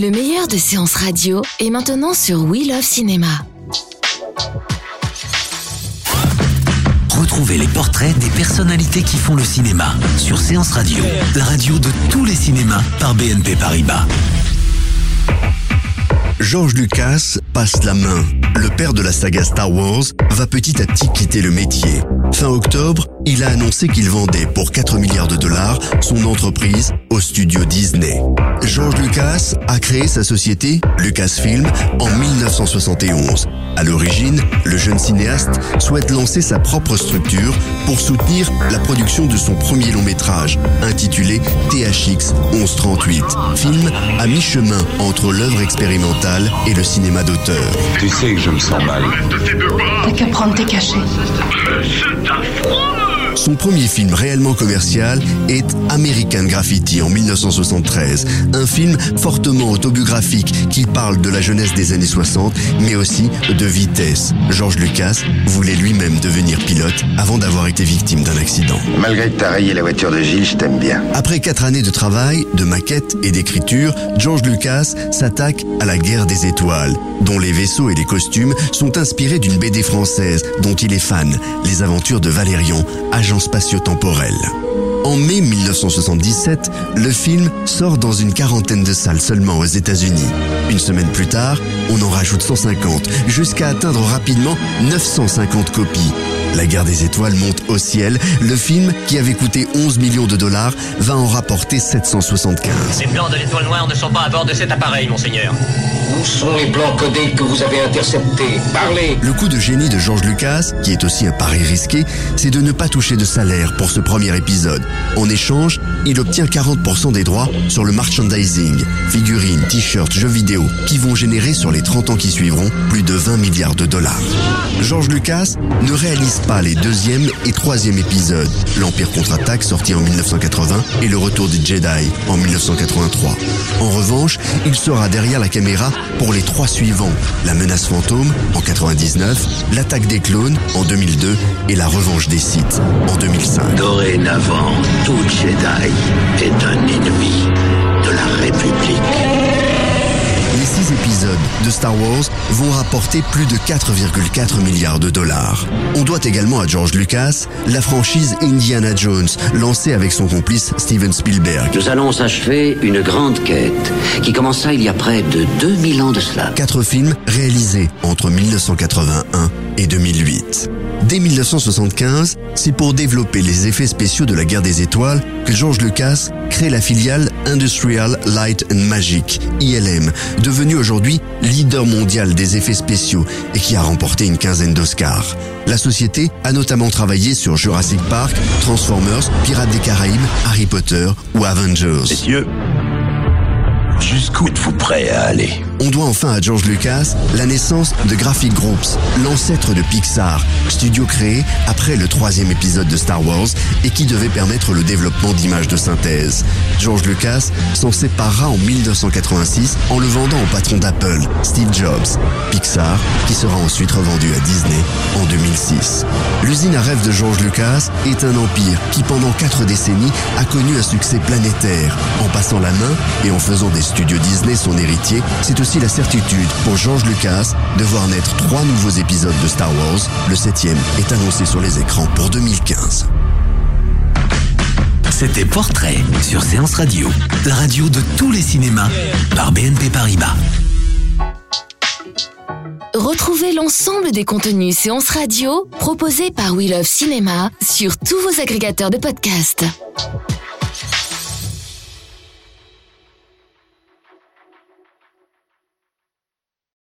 Le meilleur de séances radio est maintenant sur We Love Cinéma. Retrouvez les portraits des personnalités qui font le cinéma sur Séance Radio, la radio de tous les cinémas par BNP Paribas. George Lucas passe la main. Le père de la saga Star Wars va petit à petit quitter le métier. Fin octobre, il a annoncé qu'il vendait pour 4 milliards de dollars son entreprise au studio Disney. George Lucas a créé sa société Lucasfilm en 1971. À l'origine, le jeune cinéaste souhaite lancer sa propre structure pour soutenir la production de son premier long métrage, intitulé THX 1138, film à mi-chemin entre l'œuvre expérimentale et le cinéma d'auteur. Tu sais que je me sens mal. T'as qu'à prendre tes cachets. Son premier film réellement commercial est American Graffiti en 1973, un film fortement autobiographique qui parle de la jeunesse des années 60, mais aussi de vitesse. George Lucas voulait lui-même devenir pilote avant d'avoir été victime d'un accident. Malgré que t'as rayé la voiture de Gilles, je t'aime bien. Après quatre années de travail, de maquette et d'écriture, George Lucas s'attaque à la guerre des étoiles, dont les vaisseaux et les costumes sont inspirés d'une BD française dont il est fan, Les aventures de Valérion, agent spatio-temporel. En mai 1977, le film sort dans une quarantaine de salles seulement aux États-Unis. Une semaine plus tard, on en rajoute 150, jusqu'à atteindre rapidement 950 copies. La guerre des étoiles monte au ciel. Le film, qui avait coûté 11 millions de dollars, va en rapporter 775. Les plans de l'étoile noire ne sont pas à bord de cet appareil, monseigneur. Où sont les plans codés que vous avez interceptés? Parlez Le coup de génie de George Lucas, qui est aussi un pari risqué, c'est de ne pas toucher de salaire pour ce premier épisode. En échange, il obtient 40% des droits sur le merchandising, figurines, t-shirts, jeux vidéo, qui vont générer sur les 30 ans qui suivront plus de 20 milliards de dollars. George Lucas ne réalise pas les deuxième et troisième épisodes, l'Empire contre-attaque sorti en 1980 et le retour des Jedi en 1983. En revanche, il sera derrière la caméra pour les trois suivants, La menace fantôme en 99, L'attaque des clones en 2002 et La revanche des Sith en 2005. Dorénavant, tout Jedi est un ennemi Star Wars vont rapporter plus de 4,4 milliards de dollars. On doit également à George Lucas la franchise Indiana Jones, lancée avec son complice Steven Spielberg. Nous allons achever une grande quête qui commença il y a près de 2000 ans de cela. Quatre films réalisés entre 1981 et 2008. Dès 1975, c'est pour développer les effets spéciaux de la guerre des étoiles que George Lucas crée la filiale Industrial Light and Magic, ILM, devenue aujourd'hui leader mondial des effets spéciaux et qui a remporté une quinzaine d'Oscars. La société a notamment travaillé sur Jurassic Park, Transformers, Pirates des Caraïbes, Harry Potter ou Avengers. Jusqu'où êtes-vous prêts à aller On doit enfin à George Lucas la naissance de Graphic Groups, l'ancêtre de Pixar, studio créé après le troisième épisode de Star Wars et qui devait permettre le développement d'images de synthèse. George Lucas s'en séparera en 1986 en le vendant au patron d'Apple, Steve Jobs. Pixar, qui sera ensuite revendu à Disney en 2006. L'usine à rêve de George Lucas est un empire qui pendant quatre décennies a connu un succès planétaire. En passant la main et en faisant des studios Disney son héritier, c'est aussi la certitude pour George Lucas de voir naître trois nouveaux épisodes de Star Wars. Le septième est annoncé sur les écrans pour 2015. C'était Portrait sur Séance Radio, la radio de tous les cinémas par BNP Paribas. Retrouvez l'ensemble des contenus séances radio proposés par We Love Cinéma sur tous vos agrégateurs de podcasts.